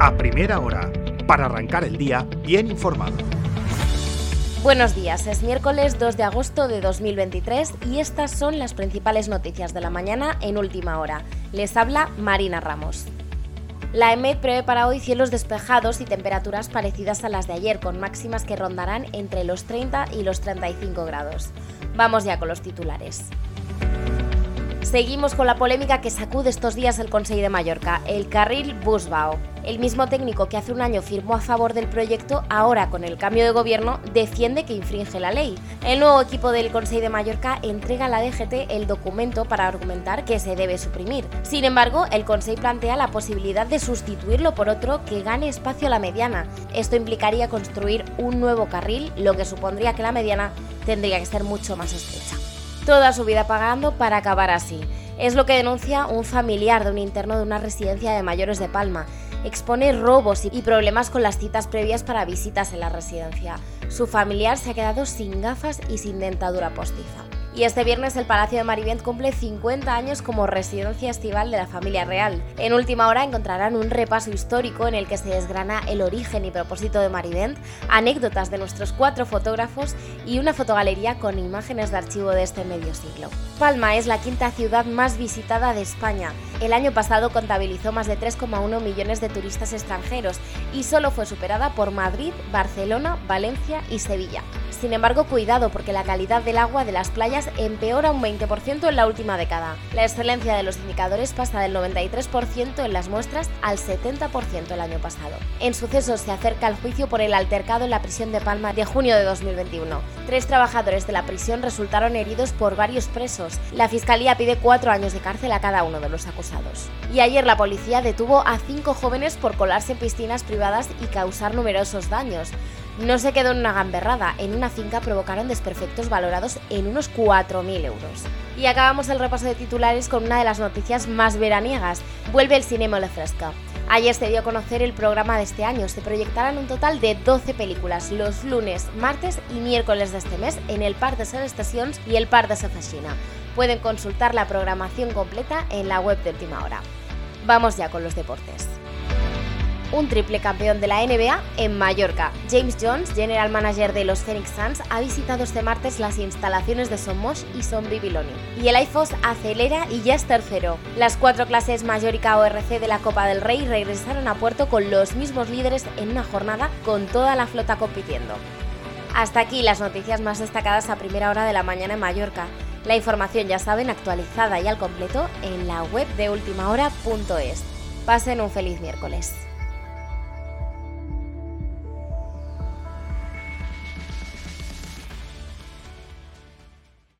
a primera hora, para arrancar el día bien informado. Buenos días, es miércoles 2 de agosto de 2023 y estas son las principales noticias de la mañana en última hora. Les habla Marina Ramos. La EMED prevé para hoy cielos despejados y temperaturas parecidas a las de ayer, con máximas que rondarán entre los 30 y los 35 grados. Vamos ya con los titulares. Seguimos con la polémica que sacude estos días el Consejo de Mallorca, el carril Busbao. El mismo técnico que hace un año firmó a favor del proyecto, ahora con el cambio de gobierno, defiende que infringe la ley. El nuevo equipo del Consejo de Mallorca entrega a la DGT el documento para argumentar que se debe suprimir. Sin embargo, el Consejo plantea la posibilidad de sustituirlo por otro que gane espacio a la mediana. Esto implicaría construir un nuevo carril, lo que supondría que la mediana tendría que ser mucho más estrecha toda su vida pagando para acabar así. Es lo que denuncia un familiar de un interno de una residencia de mayores de Palma. Expone robos y problemas con las citas previas para visitas en la residencia. Su familiar se ha quedado sin gafas y sin dentadura postiza. Y este viernes el Palacio de Marivent cumple 50 años como residencia estival de la familia real. En última hora encontrarán un repaso histórico en el que se desgrana el origen y propósito de Marivent, anécdotas de nuestros cuatro fotógrafos y una fotogalería con imágenes de archivo de este medio siglo. Palma es la quinta ciudad más visitada de España. El año pasado contabilizó más de 3,1 millones de turistas extranjeros y solo fue superada por Madrid, Barcelona, Valencia y Sevilla. Sin embargo, cuidado porque la calidad del agua de las playas empeora un 20% en la última década. La excelencia de los indicadores pasa del 93% en las muestras al 70% el año pasado. En sucesos se acerca el juicio por el altercado en la prisión de Palma de junio de 2021. Tres trabajadores de la prisión resultaron heridos por varios presos. La fiscalía pide cuatro años de cárcel a cada uno de los acusados. Y ayer la policía detuvo a cinco jóvenes por colarse en piscinas privadas y causar numerosos daños no se quedó en una gamberrada, en una finca provocaron desperfectos valorados en unos 4.000 euros. Y acabamos el repaso de titulares con una de las noticias más veraniegas. Vuelve el Cinema Le Fresca. Ayer se dio a conocer el programa de este año. Se proyectarán un total de 12 películas los lunes, martes y miércoles de este mes en el Parc de Estacions y el Parc de Sefashina. Pueden consultar la programación completa en la web de Última Hora. Vamos ya con los deportes un triple campeón de la NBA en Mallorca. James Jones, general manager de los Phoenix Suns, ha visitado este martes las instalaciones de Somos y Son Bibiloni. Y el IFOS acelera y ya es tercero. Las cuatro clases Mallorca ORC de la Copa del Rey regresaron a puerto con los mismos líderes en una jornada con toda la flota compitiendo. Hasta aquí las noticias más destacadas a primera hora de la mañana en Mallorca. La información ya saben actualizada y al completo en la web de ultimahora.es. Pasen un feliz miércoles.